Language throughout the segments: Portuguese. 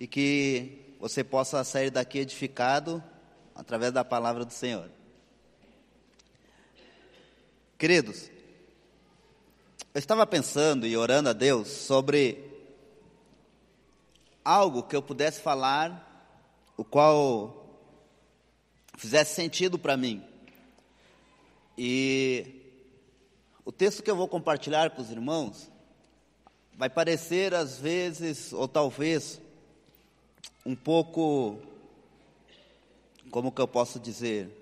e que você possa sair daqui edificado através da palavra do Senhor. Queridos, eu estava pensando e orando a Deus sobre algo que eu pudesse falar, o qual fizesse sentido para mim. E o texto que eu vou compartilhar com os irmãos vai parecer às vezes, ou talvez, um pouco, como que eu posso dizer,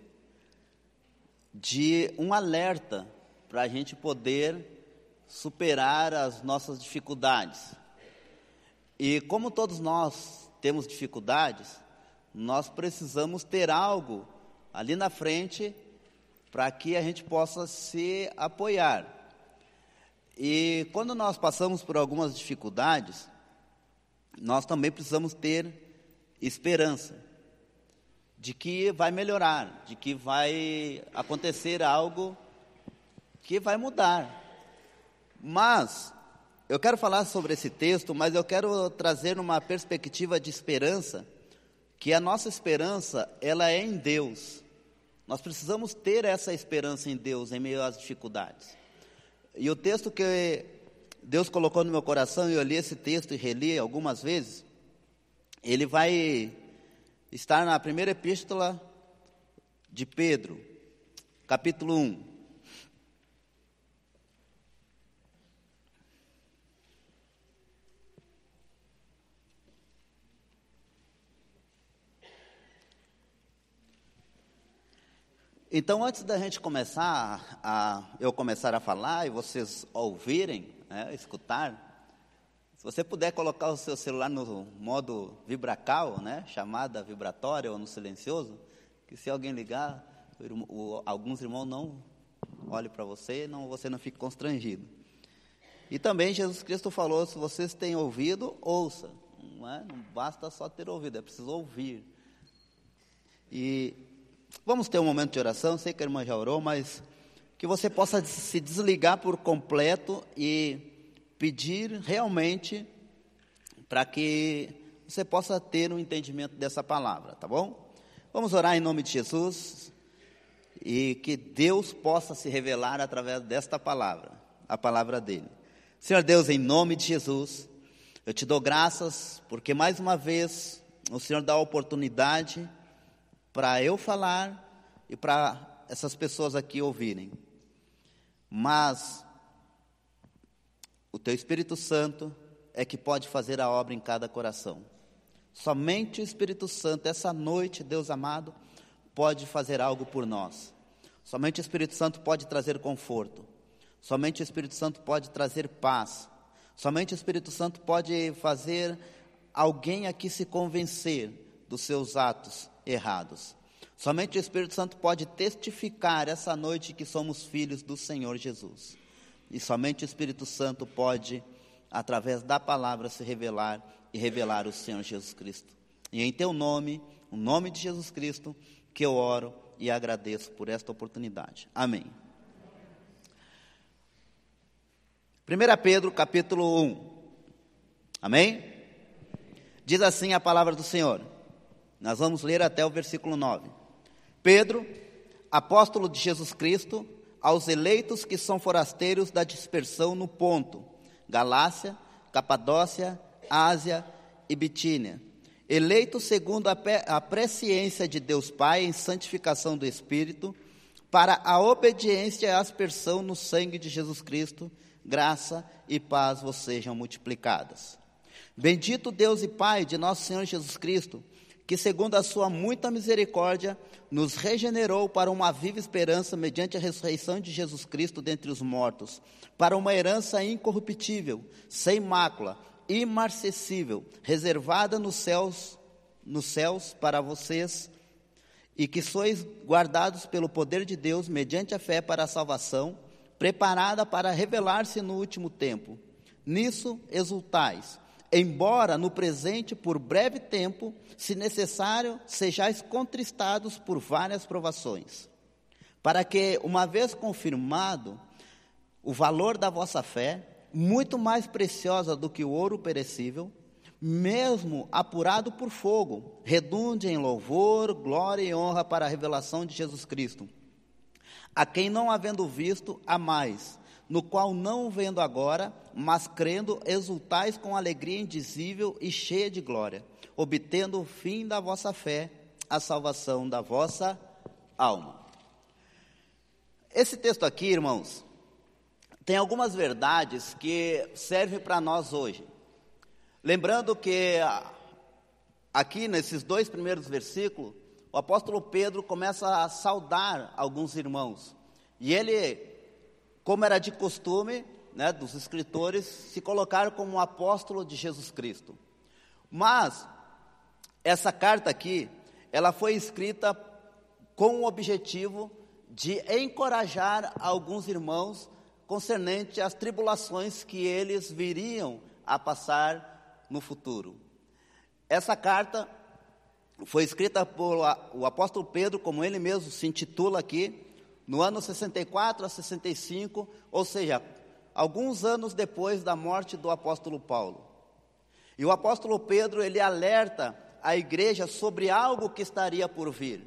de um alerta para a gente poder superar as nossas dificuldades. E como todos nós temos dificuldades, nós precisamos ter algo ali na frente para que a gente possa se apoiar. E quando nós passamos por algumas dificuldades, nós também precisamos ter esperança de que vai melhorar, de que vai acontecer algo que vai mudar. Mas eu quero falar sobre esse texto, mas eu quero trazer uma perspectiva de esperança, que a nossa esperança, ela é em Deus. Nós precisamos ter essa esperança em Deus em meio às dificuldades. E o texto que Deus colocou no meu coração, e eu li esse texto e reli algumas vezes, ele vai estar na primeira epístola de Pedro, capítulo 1. Então, antes da gente começar, a, eu começar a falar e vocês ouvirem, né, escutar, se você puder colocar o seu celular no modo vibracal, né, chamada vibratória ou no silencioso, que se alguém ligar, o, o, alguns irmãos não olhem para você, não, você não fique constrangido. E também Jesus Cristo falou: se vocês têm ouvido, ouça. Não, é? não basta só ter ouvido, é preciso ouvir. E vamos ter um momento de oração. Sei que a irmã já orou, mas que você possa se desligar por completo e pedir realmente para que você possa ter um entendimento dessa palavra, tá bom? Vamos orar em nome de Jesus e que Deus possa se revelar através desta palavra, a palavra dele. Senhor Deus, em nome de Jesus, eu te dou graças porque mais uma vez o Senhor dá a oportunidade para eu falar e para essas pessoas aqui ouvirem. Mas o teu Espírito Santo é que pode fazer a obra em cada coração. Somente o Espírito Santo, essa noite, Deus amado, pode fazer algo por nós. Somente o Espírito Santo pode trazer conforto. Somente o Espírito Santo pode trazer paz. Somente o Espírito Santo pode fazer alguém aqui se convencer dos seus atos errados. Somente o Espírito Santo pode testificar essa noite que somos filhos do Senhor Jesus. E somente o Espírito Santo pode, através da palavra, se revelar e revelar o Senhor Jesus Cristo. E em teu nome, o nome de Jesus Cristo, que eu oro e agradeço por esta oportunidade. Amém. 1 Pedro capítulo 1. Amém? Diz assim a palavra do Senhor. Nós vamos ler até o versículo 9. Pedro, apóstolo de Jesus Cristo, aos eleitos que são forasteiros da dispersão no Ponto, Galácia, Capadócia, Ásia e Bitínia, eleitos segundo a presciência de Deus Pai em santificação do Espírito, para a obediência e aspersão no sangue de Jesus Cristo, graça e paz vos sejam multiplicadas. Bendito Deus e Pai de nosso Senhor Jesus Cristo, que, segundo a sua muita misericórdia, nos regenerou para uma viva esperança mediante a ressurreição de Jesus Cristo dentre os mortos, para uma herança incorruptível, sem mácula, imarcessível, reservada nos céus, nos céus para vocês, e que sois guardados pelo poder de Deus mediante a fé para a salvação, preparada para revelar-se no último tempo. Nisso exultais embora no presente, por breve tempo, se necessário, sejais contristados por várias provações, para que, uma vez confirmado o valor da vossa fé, muito mais preciosa do que o ouro perecível, mesmo apurado por fogo, redunde em louvor, glória e honra para a revelação de Jesus Cristo, a quem não havendo visto, a mais, no qual não vendo agora, mas crendo, exultais com alegria indizível e cheia de glória, obtendo o fim da vossa fé, a salvação da vossa alma. Esse texto aqui, irmãos, tem algumas verdades que servem para nós hoje. Lembrando que aqui nesses dois primeiros versículos, o apóstolo Pedro começa a saudar alguns irmãos. E ele, como era de costume, né, dos escritores, se colocar como um apóstolo de Jesus Cristo. Mas essa carta aqui, ela foi escrita com o objetivo de encorajar alguns irmãos concernente às tribulações que eles viriam a passar no futuro. Essa carta foi escrita por o apóstolo Pedro, como ele mesmo se intitula aqui, no ano 64 a 65, ou seja, alguns anos depois da morte do apóstolo Paulo. E o apóstolo Pedro, ele alerta a igreja sobre algo que estaria por vir.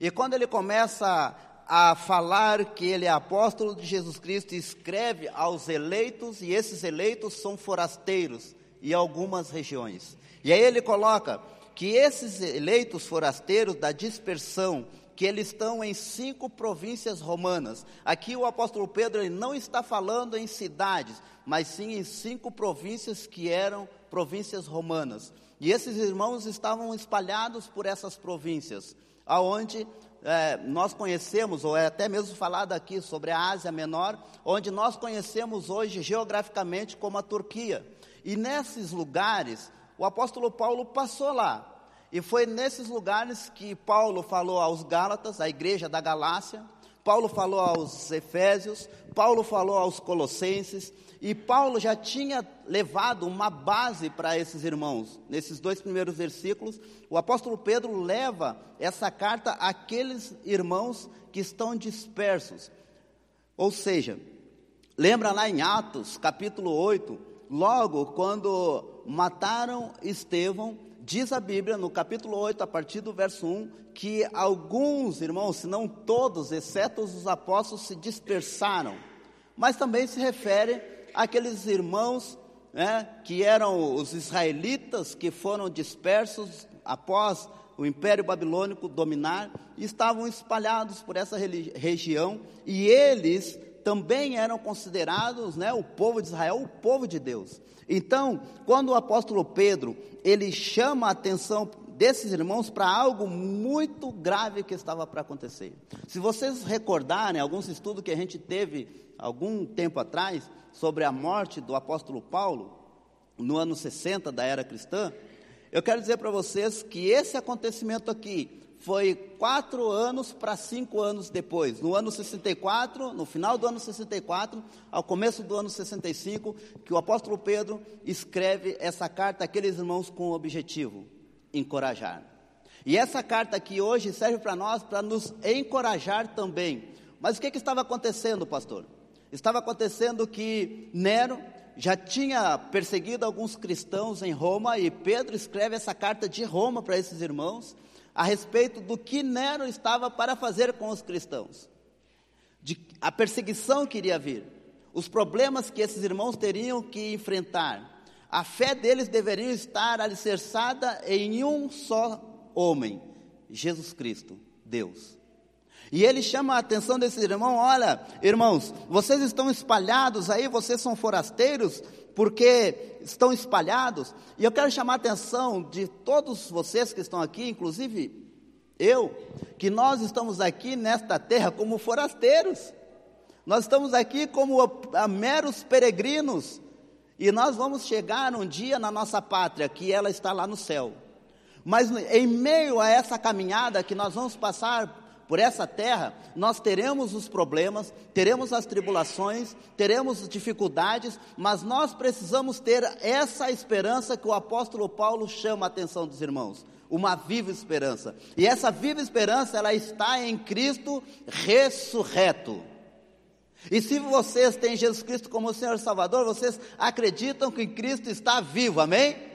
E quando ele começa a falar que ele é apóstolo de Jesus Cristo, escreve aos eleitos, e esses eleitos são forasteiros, e algumas regiões. E aí ele coloca que esses eleitos forasteiros da dispersão, que eles estão em cinco províncias romanas. Aqui o apóstolo Pedro ele não está falando em cidades, mas sim em cinco províncias que eram províncias romanas. E esses irmãos estavam espalhados por essas províncias, aonde é, nós conhecemos, ou é até mesmo falado aqui sobre a Ásia Menor, onde nós conhecemos hoje geograficamente como a Turquia. E nesses lugares, o apóstolo Paulo passou lá. E foi nesses lugares que Paulo falou aos Gálatas, à igreja da Galácia, Paulo falou aos Efésios, Paulo falou aos Colossenses, e Paulo já tinha levado uma base para esses irmãos. Nesses dois primeiros versículos, o apóstolo Pedro leva essa carta àqueles irmãos que estão dispersos. Ou seja, lembra lá em Atos, capítulo 8, logo quando mataram Estevão, diz a Bíblia no capítulo 8, a partir do verso 1, que alguns irmãos, se não todos, exceto os apóstolos, se dispersaram. Mas também se refere àqueles irmãos né, que eram os israelitas que foram dispersos após o Império Babilônico dominar, estavam espalhados por essa região, e eles também eram considerados, né, o povo de Israel, o povo de Deus. Então, quando o apóstolo Pedro, ele chama a atenção desses irmãos para algo muito grave que estava para acontecer. Se vocês recordarem alguns estudos que a gente teve algum tempo atrás sobre a morte do apóstolo Paulo, no ano 60 da era cristã, eu quero dizer para vocês que esse acontecimento aqui foi quatro anos para cinco anos depois. No ano 64, no final do ano 64, ao começo do ano 65, que o apóstolo Pedro escreve essa carta àqueles irmãos com o objetivo: encorajar. E essa carta aqui hoje serve para nós para nos encorajar também. Mas o que, que estava acontecendo, pastor? Estava acontecendo que Nero já tinha perseguido alguns cristãos em Roma e Pedro escreve essa carta de Roma para esses irmãos a respeito do que Nero estava para fazer com os cristãos, de a perseguição que iria vir, os problemas que esses irmãos teriam que enfrentar. A fé deles deveria estar alicerçada em um só homem, Jesus Cristo, Deus. E ele chama a atenção desses irmãos: olha, irmãos, vocês estão espalhados aí, vocês são forasteiros, porque estão espalhados. E eu quero chamar a atenção de todos vocês que estão aqui, inclusive eu, que nós estamos aqui nesta terra como forasteiros. Nós estamos aqui como a, a meros peregrinos. E nós vamos chegar um dia na nossa pátria, que ela está lá no céu. Mas em meio a essa caminhada que nós vamos passar por essa terra, nós teremos os problemas, teremos as tribulações, teremos dificuldades, mas nós precisamos ter essa esperança que o apóstolo Paulo chama a atenção dos irmãos, uma viva esperança. E essa viva esperança, ela está em Cristo ressurreto. E se vocês têm Jesus Cristo como Senhor Salvador, vocês acreditam que Cristo está vivo, amém?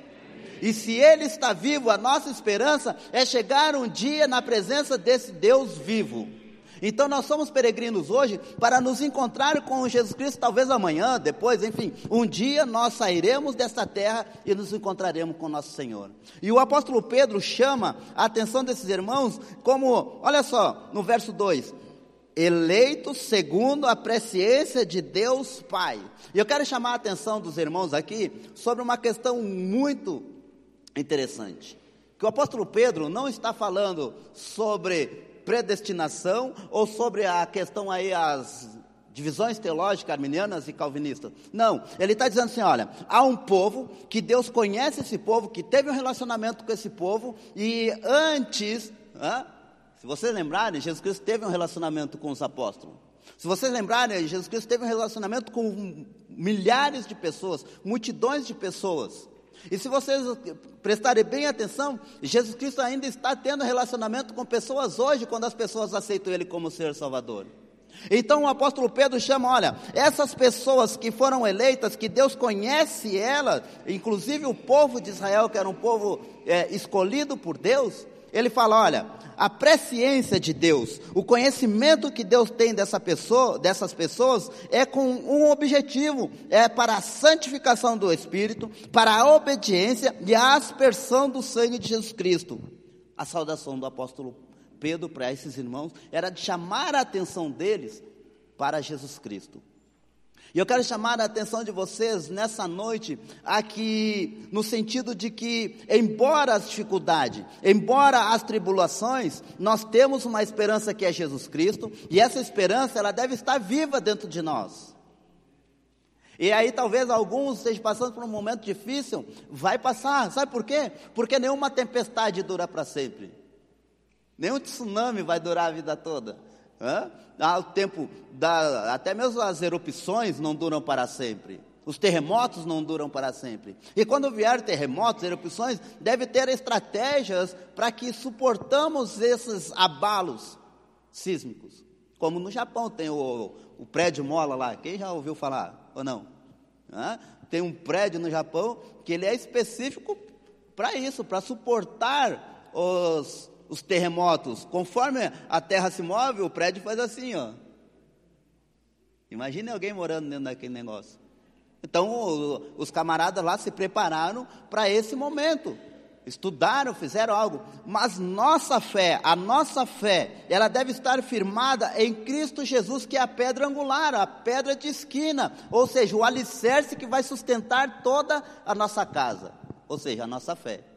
E se Ele está vivo, a nossa esperança é chegar um dia na presença desse Deus vivo. Então nós somos peregrinos hoje para nos encontrar com Jesus Cristo, talvez amanhã, depois, enfim, um dia nós sairemos desta terra e nos encontraremos com nosso Senhor. E o apóstolo Pedro chama a atenção desses irmãos como, olha só, no verso 2, eleitos segundo a presciência de Deus Pai. E eu quero chamar a atenção dos irmãos aqui sobre uma questão muito interessante. Que o apóstolo Pedro não está falando sobre predestinação ou sobre a questão aí, as divisões teológicas arminianas e calvinistas. Não, ele está dizendo assim: olha, há um povo que Deus conhece esse povo, que teve um relacionamento com esse povo, e antes, se vocês lembrarem, Jesus Cristo teve um relacionamento com os apóstolos. Se vocês lembrarem, Jesus Cristo teve um relacionamento com milhares de pessoas, multidões de pessoas. E se vocês prestarem bem atenção, Jesus Cristo ainda está tendo relacionamento com pessoas hoje, quando as pessoas aceitam Ele como Senhor Salvador. Então o apóstolo Pedro chama, olha, essas pessoas que foram eleitas, que Deus conhece elas, inclusive o povo de Israel, que era um povo é, escolhido por Deus, ele fala, olha, a presciência de Deus, o conhecimento que Deus tem dessa pessoa, dessas pessoas, é com um objetivo, é para a santificação do Espírito, para a obediência e a aspersão do sangue de Jesus Cristo. A saudação do apóstolo Pedro para esses irmãos era de chamar a atenção deles para Jesus Cristo. E eu quero chamar a atenção de vocês nessa noite, aqui, no sentido de que, embora as dificuldades, embora as tribulações, nós temos uma esperança que é Jesus Cristo, e essa esperança, ela deve estar viva dentro de nós. E aí talvez alguns estejam passando por um momento difícil, vai passar, sabe por quê? Porque nenhuma tempestade dura para sempre. Nenhum tsunami vai durar a vida toda. Hã? Ah, o tempo da, até mesmo as erupções não duram para sempre. Os terremotos não duram para sempre. E quando vier terremotos, erupções, deve ter estratégias para que suportamos esses abalos sísmicos. Como no Japão tem o, o prédio mola lá. Quem já ouviu falar ou não? Tem um prédio no Japão que ele é específico para isso, para suportar os os terremotos, conforme a terra se move, o prédio faz assim, ó. Imagine alguém morando dentro daquele negócio. Então, os camaradas lá se prepararam para esse momento. Estudaram, fizeram algo. Mas nossa fé, a nossa fé, ela deve estar firmada em Cristo Jesus, que é a pedra angular, a pedra de esquina. Ou seja, o alicerce que vai sustentar toda a nossa casa. Ou seja, a nossa fé.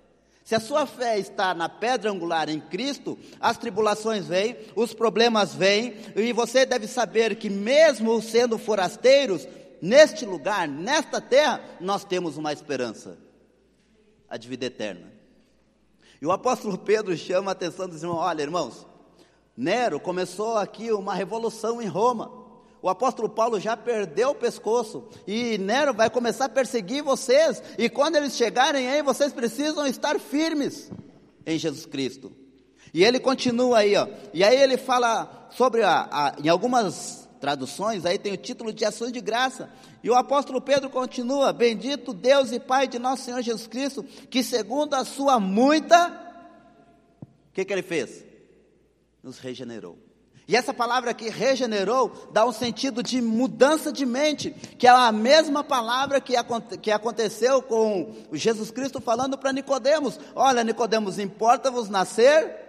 Se a sua fé está na pedra angular em Cristo, as tribulações vêm, os problemas vêm, e você deve saber que, mesmo sendo forasteiros, neste lugar, nesta terra, nós temos uma esperança a de vida eterna. E o apóstolo Pedro chama a atenção dos irmãos: olha, irmãos, Nero começou aqui uma revolução em Roma o apóstolo Paulo já perdeu o pescoço e Nero vai começar a perseguir vocês. E quando eles chegarem aí, vocês precisam estar firmes em Jesus Cristo. E ele continua aí, ó. E aí ele fala sobre a, a, em algumas traduções, aí tem o título de ações de graça. E o apóstolo Pedro continua: Bendito Deus e Pai de nosso Senhor Jesus Cristo, que segundo a sua muita, o que, que ele fez? Nos regenerou. E essa palavra aqui, regenerou, dá um sentido de mudança de mente, que é a mesma palavra que, que aconteceu com Jesus Cristo falando para Nicodemos. Olha, Nicodemos, importa-vos nascer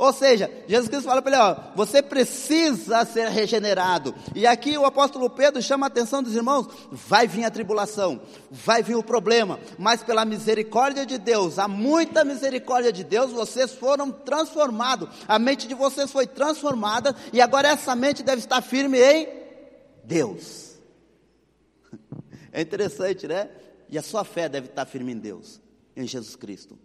ou seja, Jesus Cristo fala para ele: ó, você precisa ser regenerado. E aqui o apóstolo Pedro chama a atenção dos irmãos: vai vir a tribulação, vai vir o problema, mas pela misericórdia de Deus, há muita misericórdia de Deus, vocês foram transformados, a mente de vocês foi transformada, e agora essa mente deve estar firme em Deus. É interessante, né? E a sua fé deve estar firme em Deus, em Jesus Cristo.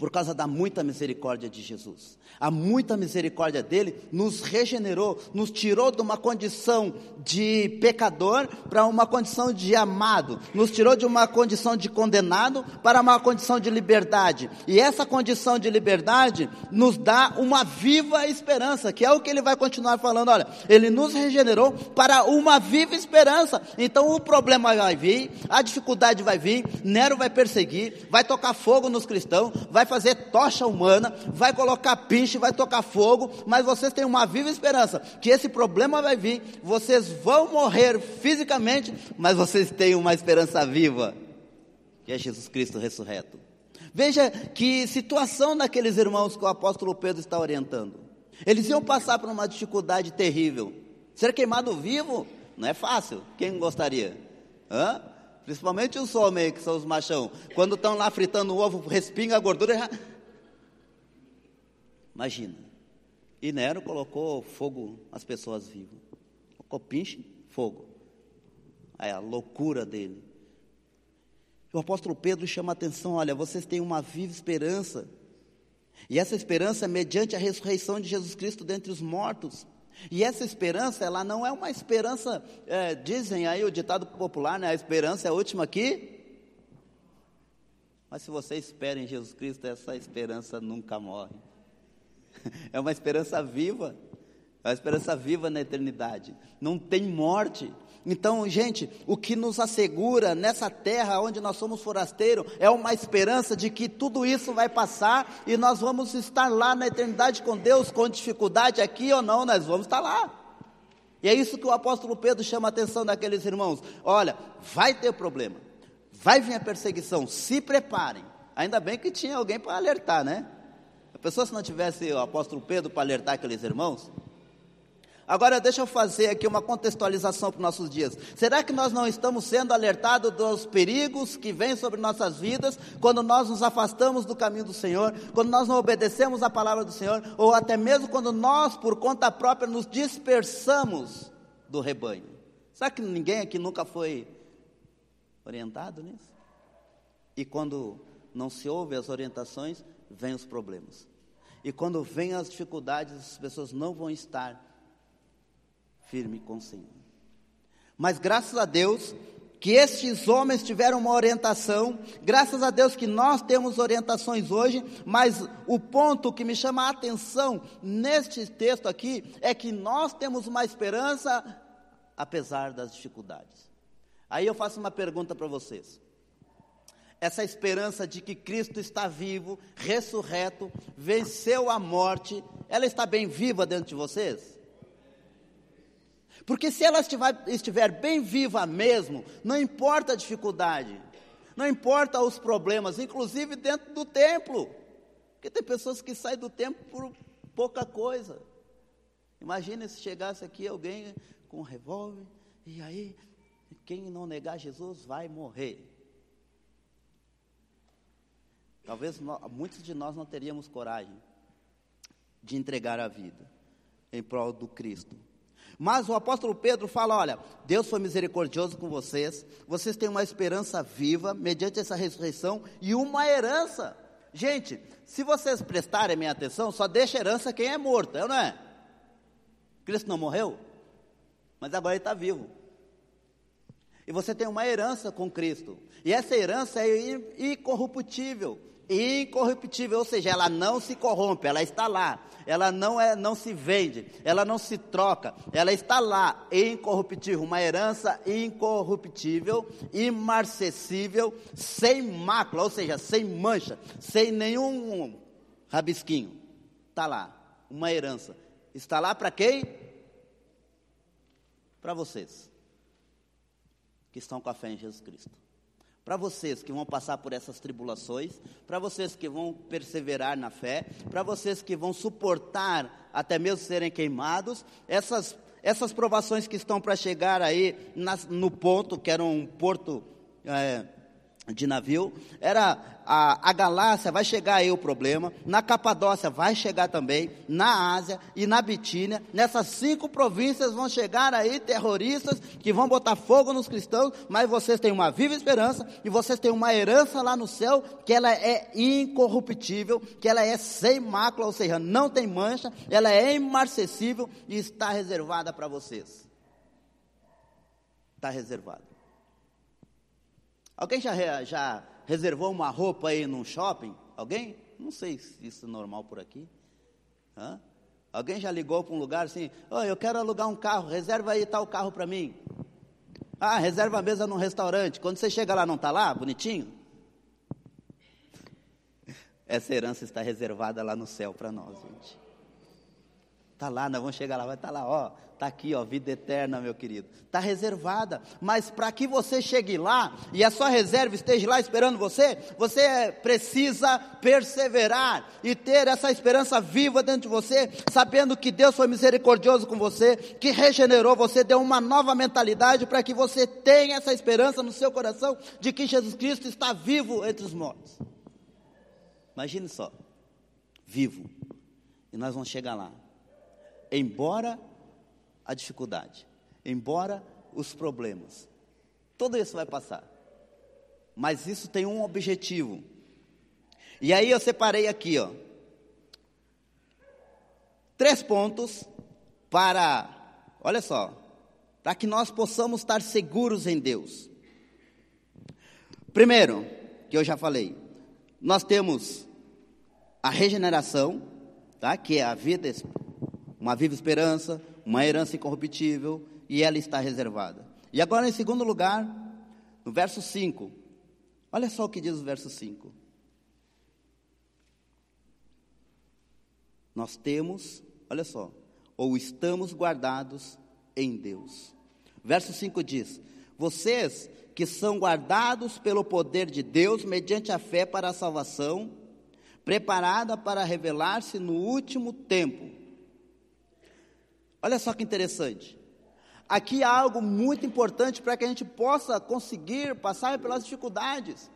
Por causa da muita misericórdia de Jesus. A muita misericórdia dele nos regenerou, nos tirou de uma condição de pecador para uma condição de amado, nos tirou de uma condição de condenado para uma condição de liberdade. E essa condição de liberdade nos dá uma viva esperança, que é o que ele vai continuar falando. Olha, ele nos regenerou para uma viva esperança. Então o problema vai vir, a dificuldade vai vir, Nero vai perseguir, vai tocar fogo nos cristãos, vai fazer tocha humana, vai colocar pinche, vai tocar fogo, mas vocês têm uma viva esperança que esse problema vai vir, vocês vão morrer fisicamente, mas vocês têm uma esperança viva, que é Jesus Cristo ressurreto. Veja que situação daqueles irmãos que o apóstolo Pedro está orientando. Eles iam passar por uma dificuldade terrível. Ser queimado vivo não é fácil. Quem gostaria? Hã? Principalmente os homens, que são os machão. Quando estão lá fritando o ovo, respinga a gordura. Já... Imagina. E Nero colocou fogo às pessoas vivas. Colocou pinche, fogo. Aí a loucura dele. O apóstolo Pedro chama a atenção: olha, vocês têm uma viva esperança. E essa esperança é mediante a ressurreição de Jesus Cristo dentre os mortos. E essa esperança, ela não é uma esperança, é, dizem aí o ditado popular, né? A esperança é a última aqui. Mas se você espera em Jesus Cristo, essa esperança nunca morre. É uma esperança viva. É uma esperança viva na eternidade. Não tem morte. Então, gente, o que nos assegura nessa terra onde nós somos forasteiros é uma esperança de que tudo isso vai passar e nós vamos estar lá na eternidade com Deus, com dificuldade aqui ou não, nós vamos estar lá. E é isso que o apóstolo Pedro chama a atenção daqueles irmãos. Olha, vai ter problema, vai vir a perseguição, se preparem. Ainda bem que tinha alguém para alertar, né? A pessoa se não tivesse o apóstolo Pedro para alertar aqueles irmãos, Agora, deixa eu fazer aqui uma contextualização para os nossos dias. Será que nós não estamos sendo alertados dos perigos que vêm sobre nossas vidas quando nós nos afastamos do caminho do Senhor, quando nós não obedecemos a palavra do Senhor, ou até mesmo quando nós, por conta própria, nos dispersamos do rebanho? Será que ninguém aqui nunca foi orientado nisso? E quando não se ouve as orientações, vêm os problemas. E quando vêm as dificuldades, as pessoas não vão estar firme com o Senhor. Mas graças a Deus que estes homens tiveram uma orientação, graças a Deus que nós temos orientações hoje, mas o ponto que me chama a atenção neste texto aqui é que nós temos uma esperança apesar das dificuldades. Aí eu faço uma pergunta para vocês. Essa esperança de que Cristo está vivo, ressurreto, venceu a morte, ela está bem viva dentro de vocês? Porque se ela estiver, estiver bem viva mesmo, não importa a dificuldade, não importa os problemas, inclusive dentro do templo. Porque tem pessoas que saem do templo por pouca coisa. Imagina se chegasse aqui alguém com um revólver, e aí, quem não negar Jesus vai morrer. Talvez nós, muitos de nós não teríamos coragem de entregar a vida em prol do Cristo. Mas o apóstolo Pedro fala: olha, Deus foi misericordioso com vocês, vocês têm uma esperança viva, mediante essa ressurreição, e uma herança. Gente, se vocês prestarem minha atenção, só deixa herança quem é morto, é ou não é? Cristo não morreu, mas agora ele está vivo. E você tem uma herança com Cristo. E essa herança é incorruptível incorruptível, ou seja, ela não se corrompe, ela está lá, ela não é, não se vende, ela não se troca, ela está lá, incorruptível, uma herança incorruptível, imarcessível, sem mácula, ou seja, sem mancha, sem nenhum rabisquinho, está lá, uma herança, está lá para quem? Para vocês que estão com a fé em Jesus Cristo. Para vocês que vão passar por essas tribulações, para vocês que vão perseverar na fé, para vocês que vão suportar até mesmo serem queimados, essas, essas provações que estão para chegar aí nas, no ponto, que era um porto é, de navio, era a, a Galácia, vai chegar aí o problema, na Capadócia vai chegar também, na Ásia e na Bitínia, nessas cinco províncias vão chegar aí terroristas que vão botar fogo nos cristãos, mas vocês têm uma viva esperança e vocês têm uma herança lá no céu que ela é incorruptível, que ela é sem mácula, ou seja, não tem mancha, ela é imarcessível e está reservada para vocês. Está reservada. Alguém já, já reservou uma roupa aí num shopping? Alguém? Não sei se isso é normal por aqui. Hã? Alguém já ligou para um lugar assim, oh, eu quero alugar um carro, reserva aí tal carro para mim. Ah, reserva a mesa num restaurante. Quando você chega lá, não está lá, bonitinho? Essa herança está reservada lá no céu para nós, gente. Está lá, nós vamos chegar lá, vai estar tá lá, ó, Está aqui, ó, vida eterna, meu querido. Está reservada. Mas para que você chegue lá e a sua reserva esteja lá esperando você, você precisa perseverar e ter essa esperança viva dentro de você, sabendo que Deus foi misericordioso com você, que regenerou você, deu uma nova mentalidade para que você tenha essa esperança no seu coração de que Jesus Cristo está vivo entre os mortos. Imagine só, vivo. E nós vamos chegar lá. Embora a dificuldade, embora os problemas. Tudo isso vai passar. Mas isso tem um objetivo. E aí eu separei aqui, ó, três pontos para, olha só, para que nós possamos estar seguros em Deus. Primeiro, que eu já falei, nós temos a regeneração, tá? Que é a vida, uma viva esperança, uma herança incorruptível, e ela está reservada. E agora, em segundo lugar, no verso 5, olha só o que diz o verso 5. Nós temos, olha só, ou estamos guardados em Deus. Verso 5 diz: Vocês que são guardados pelo poder de Deus mediante a fé para a salvação, preparada para revelar-se no último tempo. Olha só que interessante. Aqui há algo muito importante para que a gente possa conseguir passar pelas dificuldades.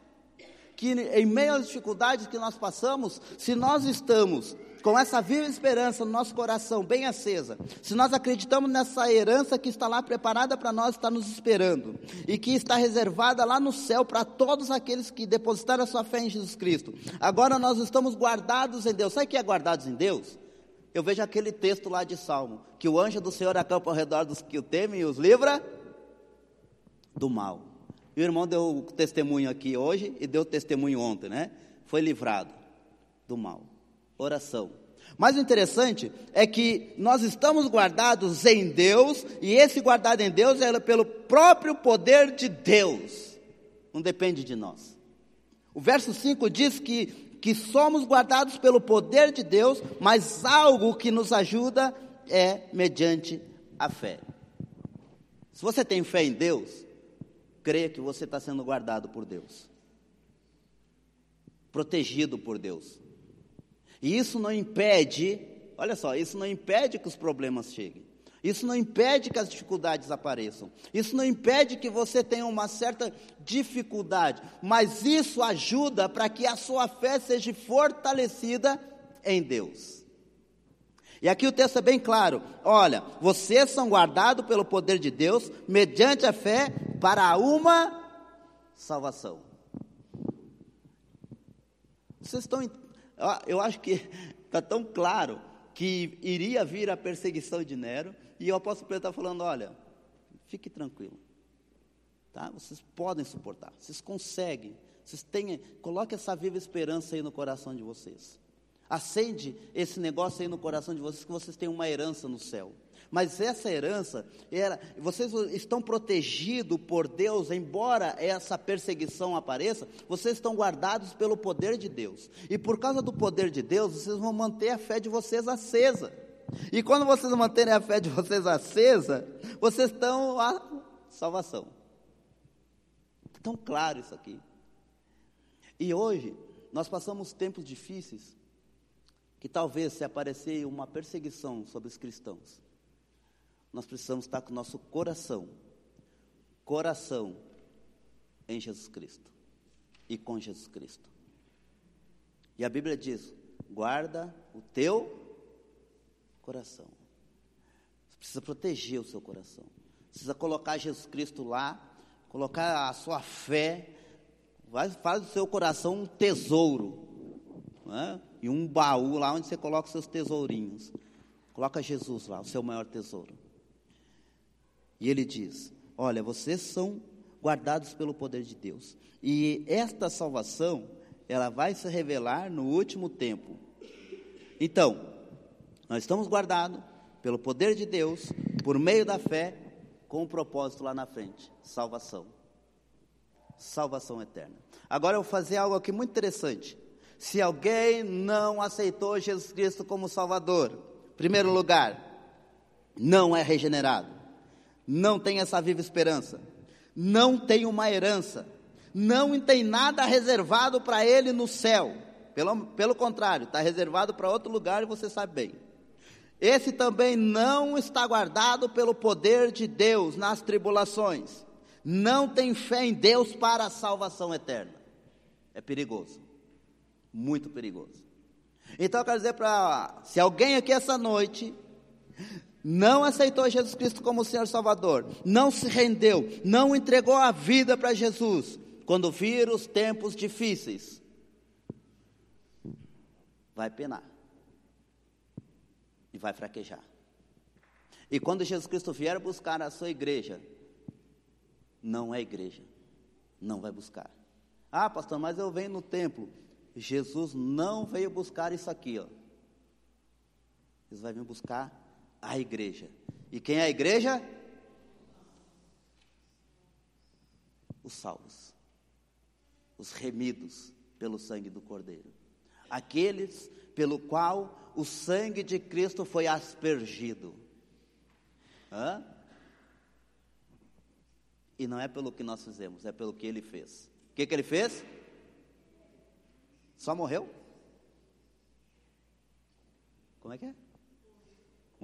Que em meio às dificuldades que nós passamos, se nós estamos com essa viva esperança no nosso coração bem acesa, se nós acreditamos nessa herança que está lá preparada para nós, está nos esperando, e que está reservada lá no céu para todos aqueles que depositaram a sua fé em Jesus Cristo, agora nós estamos guardados em Deus. Sabe o que é guardados em Deus? Eu vejo aquele texto lá de Salmo, que o anjo do Senhor acampa ao redor dos que o temem e os livra do mal. E o irmão deu testemunho aqui hoje e deu testemunho ontem, né? Foi livrado do mal. Oração. Mas o interessante é que nós estamos guardados em Deus, e esse guardado em Deus é pelo próprio poder de Deus, não depende de nós. O verso 5 diz que que somos guardados pelo poder de Deus, mas algo que nos ajuda é mediante a fé. Se você tem fé em Deus, creia que você está sendo guardado por Deus, protegido por Deus. E isso não impede, olha só, isso não impede que os problemas cheguem. Isso não impede que as dificuldades apareçam. Isso não impede que você tenha uma certa dificuldade. Mas isso ajuda para que a sua fé seja fortalecida em Deus. E aqui o texto é bem claro: olha, vocês são guardados pelo poder de Deus, mediante a fé, para uma salvação. Vocês estão. Eu acho que está tão claro que iria vir a perseguição de Nero, e o apóstolo Pedro está falando: olha, fique tranquilo. Tá? Vocês podem suportar, vocês conseguem, vocês têm, coloque essa viva esperança aí no coração de vocês. Acende esse negócio aí no coração de vocês que vocês têm uma herança no céu. Mas essa herança era, vocês estão protegidos por Deus, embora essa perseguição apareça, vocês estão guardados pelo poder de Deus. E por causa do poder de Deus, vocês vão manter a fé de vocês acesa. E quando vocês manterem a fé de vocês acesa, vocês estão a salvação. Tão claro isso aqui. E hoje nós passamos tempos difíceis que talvez se aparecer uma perseguição sobre os cristãos, nós precisamos estar com o nosso coração, coração em Jesus Cristo. e com Jesus Cristo. E a Bíblia diz: guarda o teu coração. Você precisa proteger o seu coração. Precisa colocar Jesus Cristo lá, colocar a sua fé, faz do seu coração um tesouro. Né? E um baú lá onde você coloca seus tesourinhos. Coloca Jesus lá, o seu maior tesouro. E ele diz: Olha, vocês são guardados pelo poder de Deus. E esta salvação, ela vai se revelar no último tempo. Então, nós estamos guardados pelo poder de Deus, por meio da fé, com um propósito lá na frente: salvação. Salvação eterna. Agora eu vou fazer algo aqui muito interessante. Se alguém não aceitou Jesus Cristo como Salvador, primeiro lugar, não é regenerado, não tem essa viva esperança não tem uma herança, não tem nada reservado para ele no céu. Pelo, pelo contrário, está reservado para outro lugar e você sabe bem. Esse também não está guardado pelo poder de Deus nas tribulações. Não tem fé em Deus para a salvação eterna. É perigoso. Muito perigoso. Então eu quero dizer para. Se alguém aqui essa noite não aceitou Jesus Cristo como Senhor Salvador, não se rendeu, não entregou a vida para Jesus, quando vir os tempos difíceis, vai penar vai fraquejar. E quando Jesus Cristo vier buscar a sua igreja, não é igreja, não vai buscar. Ah, pastor, mas eu venho no templo. Jesus não veio buscar isso aqui, ó. Jesus vai vir buscar a igreja. E quem é a igreja? Os salvos, os remidos pelo sangue do Cordeiro, aqueles pelo qual o sangue de Cristo foi aspergido. Hã? E não é pelo que nós fizemos, é pelo que ele fez. O que, que ele fez? Só morreu? Como é que é?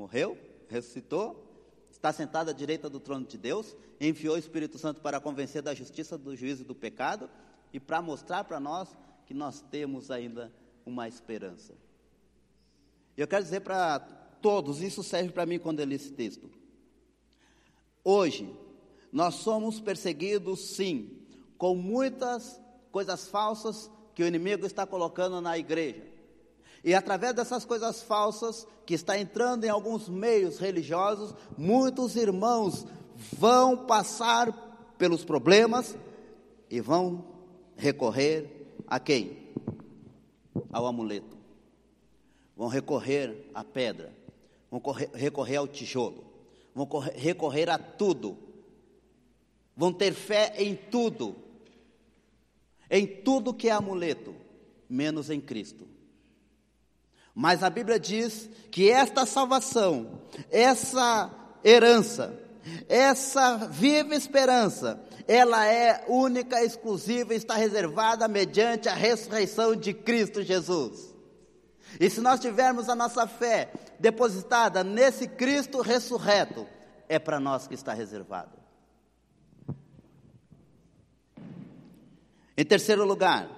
morreu, ressuscitou, está sentado à direita do trono de Deus, enviou o Espírito Santo para convencer da justiça, do juízo e do pecado e para mostrar para nós que nós temos ainda uma esperança. Eu quero dizer para todos, isso serve para mim quando eu li esse texto. Hoje, nós somos perseguidos, sim, com muitas coisas falsas que o inimigo está colocando na igreja. E através dessas coisas falsas que está entrando em alguns meios religiosos, muitos irmãos vão passar pelos problemas e vão recorrer a quem? Ao amuleto. Vão recorrer à pedra, vão recorrer ao tijolo, vão recorrer a tudo. Vão ter fé em tudo. Em tudo que é amuleto, menos em Cristo. Mas a Bíblia diz que esta salvação, essa herança, essa viva esperança, ela é única, exclusiva, está reservada mediante a ressurreição de Cristo Jesus. E se nós tivermos a nossa fé depositada nesse Cristo ressurreto, é para nós que está reservado. Em terceiro lugar,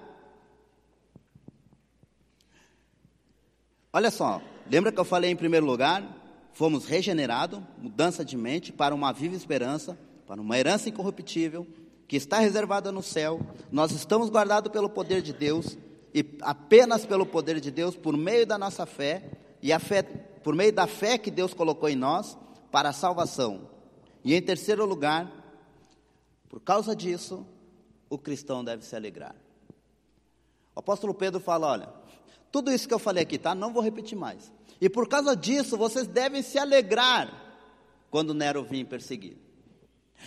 Olha só, lembra que eu falei em primeiro lugar? Fomos regenerados, mudança de mente para uma viva esperança, para uma herança incorruptível, que está reservada no céu. Nós estamos guardados pelo poder de Deus e apenas pelo poder de Deus, por meio da nossa fé e a fé, por meio da fé que Deus colocou em nós para a salvação. E em terceiro lugar, por causa disso, o cristão deve se alegrar. O apóstolo Pedro fala: olha, tudo isso que eu falei aqui, tá? Não vou repetir mais. E por causa disso, vocês devem se alegrar quando Nero vir perseguir.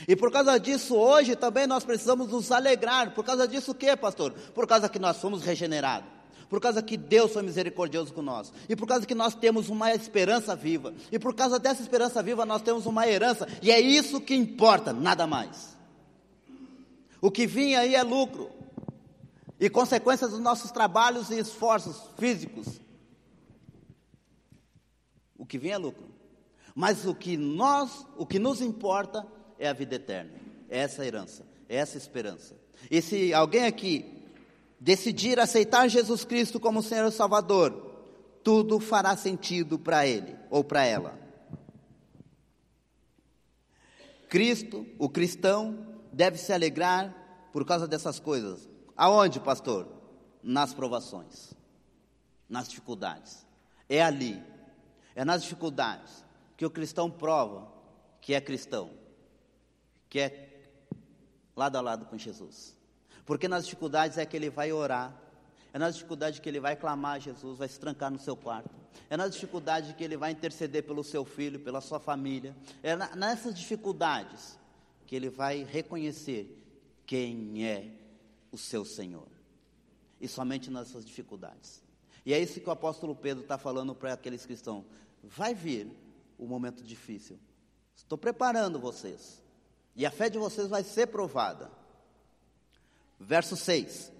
E por causa disso, hoje também nós precisamos nos alegrar. Por causa disso o que, pastor? Por causa que nós fomos regenerados. Por causa que Deus foi misericordioso com nós. E por causa que nós temos uma esperança viva. E por causa dessa esperança viva, nós temos uma herança. E é isso que importa, nada mais. O que vinha aí é lucro e consequências dos nossos trabalhos e esforços físicos. O que vem é lucro. Mas o que nós, o que nos importa é a vida eterna. É essa herança, é essa esperança. E se alguém aqui decidir aceitar Jesus Cristo como Senhor e Salvador, tudo fará sentido para ele ou para ela. Cristo, o cristão, deve se alegrar por causa dessas coisas. Aonde, pastor? Nas provações, nas dificuldades. É ali, é nas dificuldades que o cristão prova que é cristão, que é lado a lado com Jesus. Porque nas dificuldades é que ele vai orar, é nas dificuldades que ele vai clamar a Jesus, vai se trancar no seu quarto. É nas dificuldades que ele vai interceder pelo seu filho, pela sua família. É nessas dificuldades que ele vai reconhecer quem é o seu Senhor. E somente nessas dificuldades. E é isso que o apóstolo Pedro está falando para aqueles cristãos. Vai vir o momento difícil. Estou preparando vocês. E a fé de vocês vai ser provada. Verso 6.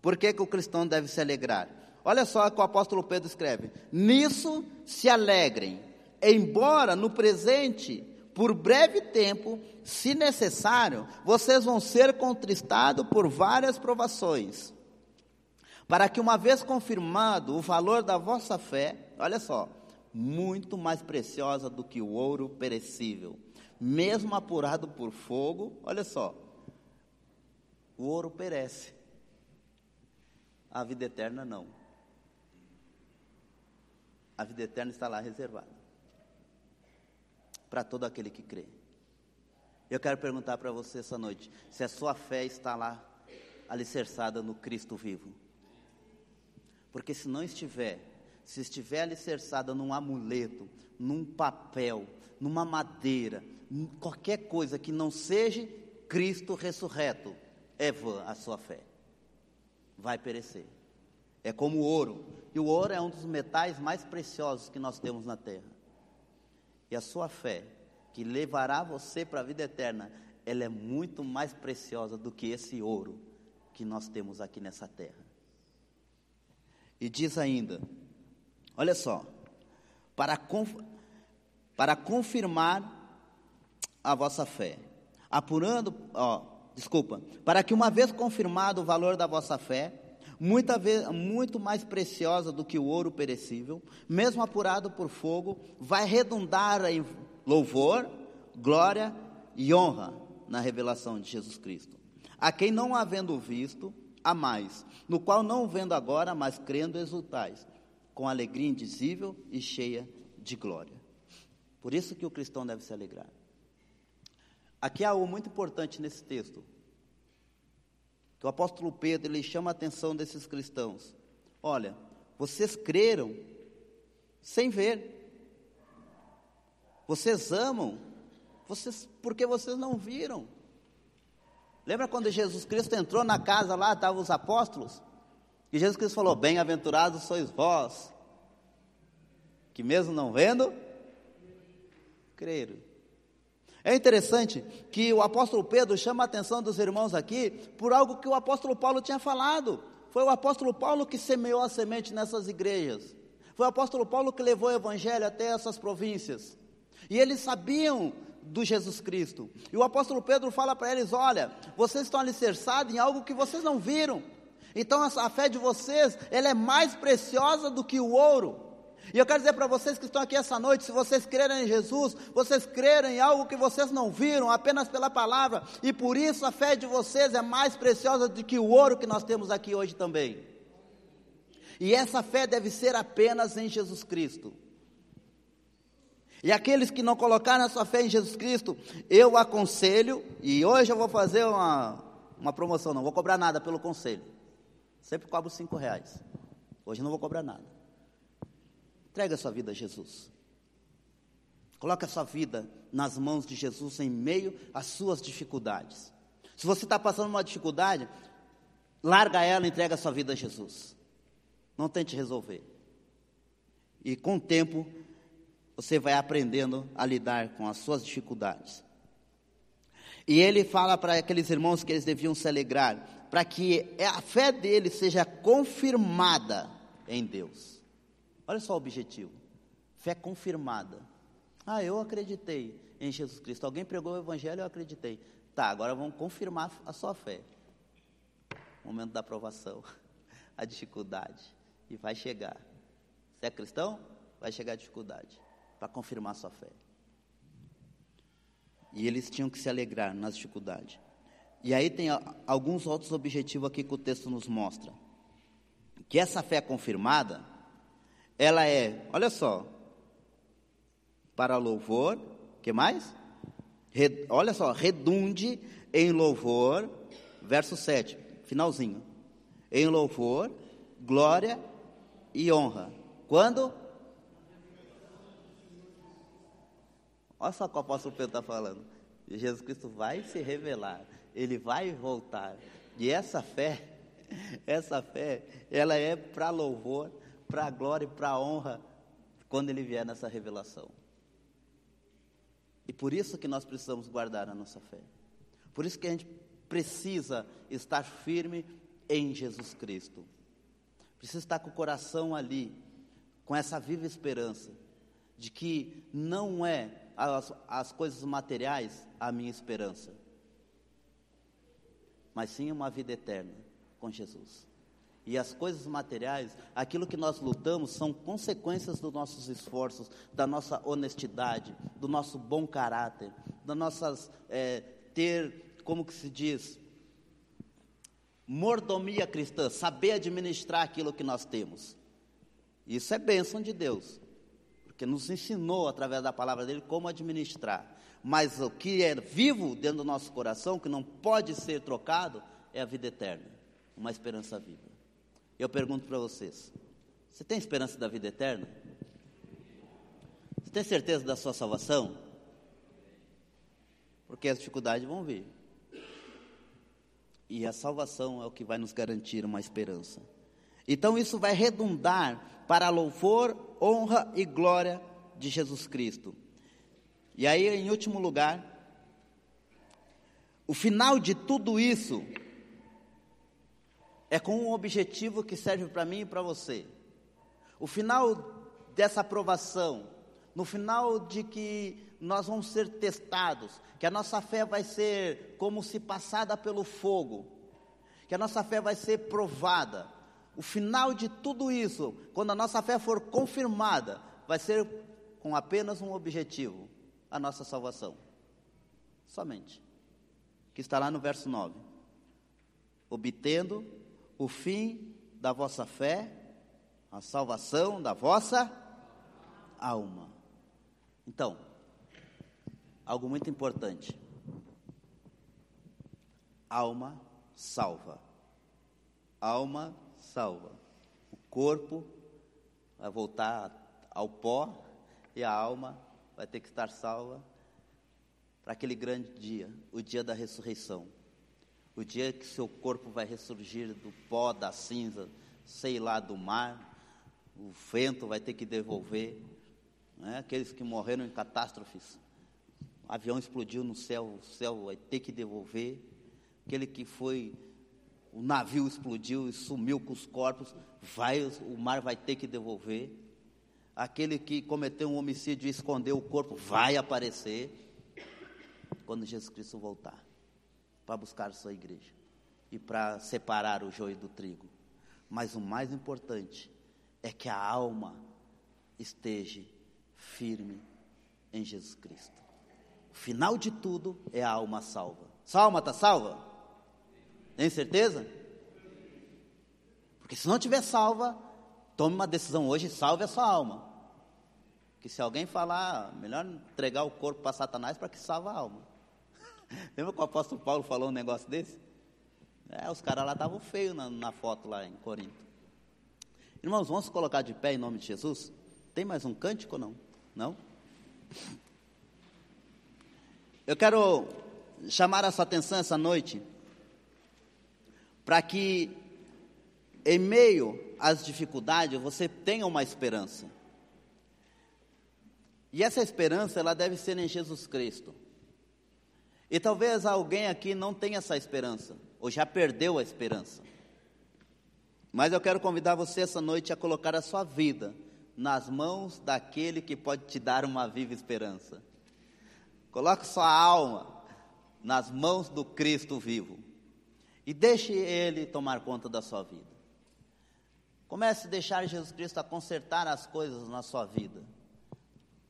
Por que, que o cristão deve se alegrar? Olha só o que o apóstolo Pedro escreve: Nisso se alegrem, embora no presente, por breve tempo, se necessário, vocês vão ser contristados por várias provações, para que, uma vez confirmado o valor da vossa fé, olha só, muito mais preciosa do que o ouro perecível, mesmo apurado por fogo, olha só, o ouro perece, a vida eterna não. A vida eterna está lá reservada para todo aquele que crê. Eu quero perguntar para você essa noite: se a sua fé está lá alicerçada no Cristo vivo. Porque se não estiver, se estiver alicerçada num amuleto, num papel, numa madeira, qualquer coisa que não seja Cristo ressurreto, é vã a sua fé. Vai perecer. É como o ouro. E o ouro é um dos metais mais preciosos que nós temos na terra. E a sua fé, que levará você para a vida eterna, ela é muito mais preciosa do que esse ouro que nós temos aqui nessa terra. E diz ainda: olha só, para, conf, para confirmar a vossa fé, apurando, ó, desculpa, para que uma vez confirmado o valor da vossa fé, muita vez, muito mais preciosa do que o ouro perecível, mesmo apurado por fogo, vai redundar em louvor, glória e honra na revelação de Jesus Cristo. A quem não havendo visto, a mais, no qual não vendo agora, mas crendo exultais, com alegria indizível e cheia de glória. Por isso que o cristão deve se alegrar. Aqui há algo muito importante nesse texto que o apóstolo Pedro ele chama a atenção desses cristãos. Olha, vocês creram sem ver. Vocês amam vocês porque vocês não viram. Lembra quando Jesus Cristo entrou na casa lá, estavam os apóstolos? E Jesus Cristo falou: Bem-aventurados sois vós, que mesmo não vendo, creram. É interessante que o apóstolo Pedro chama a atenção dos irmãos aqui por algo que o apóstolo Paulo tinha falado. Foi o apóstolo Paulo que semeou a semente nessas igrejas. Foi o apóstolo Paulo que levou o evangelho até essas províncias. E eles sabiam do Jesus Cristo. E o apóstolo Pedro fala para eles: Olha, vocês estão alicerçados em algo que vocês não viram. Então a fé de vocês, ela é mais preciosa do que o ouro. E eu quero dizer para vocês que estão aqui essa noite, se vocês crerem em Jesus, vocês crerem em algo que vocês não viram, apenas pela palavra, e por isso a fé de vocês é mais preciosa do que o ouro que nós temos aqui hoje também. E essa fé deve ser apenas em Jesus Cristo. E aqueles que não colocaram a sua fé em Jesus Cristo, eu aconselho, e hoje eu vou fazer uma, uma promoção, não vou cobrar nada pelo conselho. Sempre cobro cinco reais. Hoje não vou cobrar nada. Entregue a sua vida a Jesus. Coloque a sua vida nas mãos de Jesus em meio às suas dificuldades. Se você está passando uma dificuldade, larga ela entrega a sua vida a Jesus. Não tente resolver. E com o tempo, você vai aprendendo a lidar com as suas dificuldades. E ele fala para aqueles irmãos que eles deviam se alegrar, para que a fé deles seja confirmada em Deus. Olha só o objetivo: fé confirmada. Ah, eu acreditei em Jesus Cristo. Alguém pregou o Evangelho, eu acreditei. Tá, agora vamos confirmar a sua fé. momento da aprovação, a dificuldade. E vai chegar. Se é cristão, vai chegar a dificuldade para confirmar sua fé. E eles tinham que se alegrar nas dificuldades. E aí tem alguns outros objetivos aqui que o texto nos mostra. Que essa fé confirmada, ela é, olha só, para louvor, que mais? Red, olha só, redunde em louvor, verso 7, finalzinho. Em louvor, glória e honra. Quando? Olha só o que o apóstolo Pedro está falando. Jesus Cristo vai se revelar, ele vai voltar. E essa fé, essa fé, ela é para louvor, para glória e para honra quando ele vier nessa revelação. E por isso que nós precisamos guardar a nossa fé. Por isso que a gente precisa estar firme em Jesus Cristo. Precisa estar com o coração ali, com essa viva esperança de que não é as, as coisas materiais a minha esperança, mas sim uma vida eterna com Jesus. E as coisas materiais, aquilo que nós lutamos, são consequências dos nossos esforços, da nossa honestidade, do nosso bom caráter, da nossas é, ter, como que se diz, mordomia cristã, saber administrar aquilo que nós temos. Isso é bênção de Deus que nos ensinou através da palavra dele como administrar. Mas o que é vivo dentro do nosso coração, que não pode ser trocado, é a vida eterna, uma esperança viva. Eu pergunto para vocês: você tem esperança da vida eterna? Você tem certeza da sua salvação? Porque as dificuldades vão vir. E a salvação é o que vai nos garantir uma esperança. Então isso vai redundar para louvor, honra e glória de Jesus Cristo. E aí, em último lugar, o final de tudo isso é com um objetivo que serve para mim e para você. O final dessa aprovação, no final de que nós vamos ser testados, que a nossa fé vai ser como se passada pelo fogo, que a nossa fé vai ser provada o final de tudo isso, quando a nossa fé for confirmada, vai ser com apenas um objetivo: a nossa salvação. Somente. Que está lá no verso 9. Obtendo o fim da vossa fé, a salvação da vossa alma. Então, algo muito importante. Alma salva. Alma salva. O corpo vai voltar ao pó e a alma vai ter que estar salva para aquele grande dia, o dia da ressurreição. O dia que seu corpo vai ressurgir do pó, da cinza, sei lá, do mar, o vento vai ter que devolver. Né? Aqueles que morreram em catástrofes, o avião explodiu no céu, o céu vai ter que devolver. Aquele que foi o navio explodiu e sumiu com os corpos, vai, o mar vai ter que devolver. Aquele que cometeu um homicídio e escondeu o corpo vai aparecer quando Jesus Cristo voltar para buscar sua igreja e para separar o joio do trigo. Mas o mais importante é que a alma esteja firme em Jesus Cristo. O final de tudo é a alma salva. Sua alma está salva? Tem certeza? Porque se não tiver salva, tome uma decisão hoje e salve a sua alma. Que se alguém falar, melhor entregar o corpo para Satanás para que salva a alma. Lembra que o apóstolo Paulo falou um negócio desse? É, os caras lá estavam feios na, na foto lá em Corinto. Irmãos, vamos colocar de pé em nome de Jesus? Tem mais um cântico ou não? Não? Eu quero chamar a sua atenção essa noite para que, em meio às dificuldades, você tenha uma esperança. E essa esperança, ela deve ser em Jesus Cristo. E talvez alguém aqui não tenha essa esperança, ou já perdeu a esperança. Mas eu quero convidar você essa noite a colocar a sua vida nas mãos daquele que pode te dar uma viva esperança. Coloque sua alma nas mãos do Cristo vivo. E deixe Ele tomar conta da sua vida. Comece a deixar Jesus Cristo a consertar as coisas na sua vida.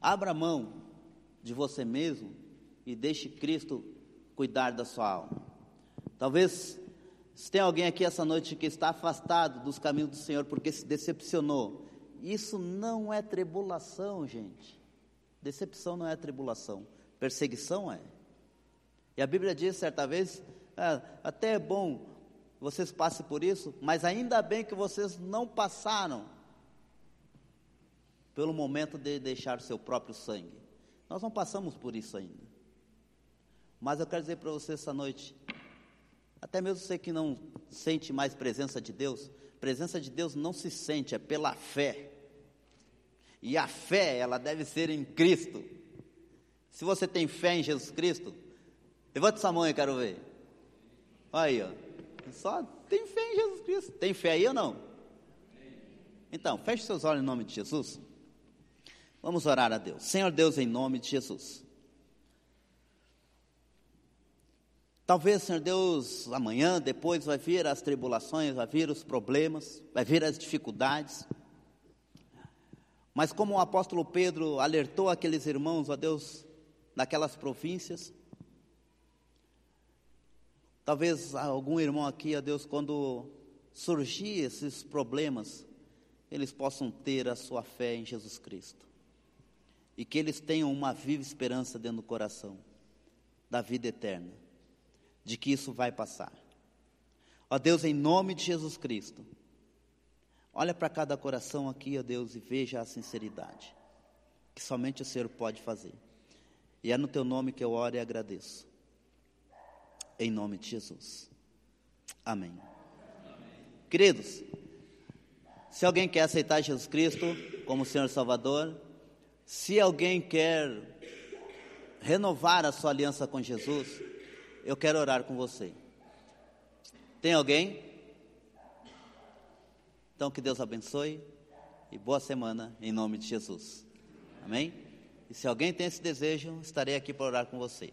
Abra mão de você mesmo e deixe Cristo cuidar da sua alma. Talvez se tem alguém aqui essa noite que está afastado dos caminhos do Senhor porque se decepcionou, isso não é tribulação, gente. Decepção não é tribulação, perseguição é. E a Bíblia diz certa vez, ah, até é bom vocês passem por isso, mas ainda bem que vocês não passaram pelo momento de deixar o seu próprio sangue. Nós não passamos por isso ainda. Mas eu quero dizer para você essa noite, até mesmo você que não sente mais presença de Deus, presença de Deus não se sente, é pela fé. E a fé, ela deve ser em Cristo. Se você tem fé em Jesus Cristo, levante sua mão e quero ver. Aí, ó. Só tem fé em Jesus Cristo. Tem fé aí ou não? Então, feche seus olhos em nome de Jesus. Vamos orar a Deus. Senhor Deus, em nome de Jesus. Talvez, Senhor Deus, amanhã, depois vai vir as tribulações, vai vir os problemas, vai vir as dificuldades. Mas como o apóstolo Pedro alertou aqueles irmãos, ó Deus, naquelas províncias, talvez algum irmão aqui, ó Deus, quando surgir esses problemas, eles possam ter a sua fé em Jesus Cristo. E que eles tenham uma viva esperança dentro do coração da vida eterna de que isso vai passar. Ó Deus, em nome de Jesus Cristo, olha para cada coração aqui, ó Deus, e veja a sinceridade que somente o Senhor pode fazer. E é no teu nome que eu oro e agradeço. Em nome de Jesus. Amém. Amém. Queridos, se alguém quer aceitar Jesus Cristo como Senhor Salvador, se alguém quer renovar a sua aliança com Jesus, eu quero orar com você. Tem alguém? Então que Deus abençoe e boa semana em nome de Jesus. Amém? E se alguém tem esse desejo, estarei aqui para orar com você.